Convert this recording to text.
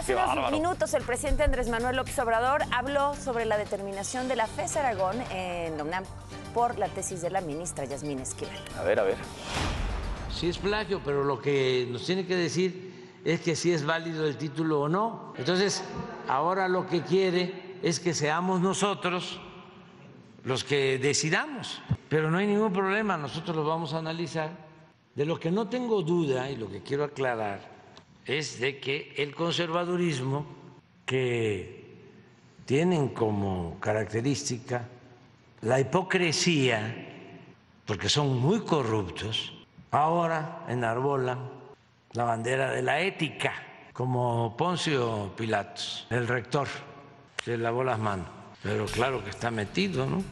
Hace unos bárbaro. minutos el presidente Andrés Manuel López Obrador habló sobre la determinación de la FES Aragón en la UNAM por la tesis de la ministra Yasmín Esquivel. A ver, a ver. Sí es plagio, pero lo que nos tiene que decir es que si es válido el título o no. Entonces, ahora lo que quiere es que seamos nosotros los que decidamos, pero no hay ningún problema, nosotros lo vamos a analizar. De lo que no tengo duda y lo que quiero aclarar es de que el conservadurismo que tienen como característica la hipocresía, porque son muy corruptos, ahora enarbolan la bandera de la ética, como Poncio Pilatos, el rector, se lavó las manos, pero claro que está metido, ¿no?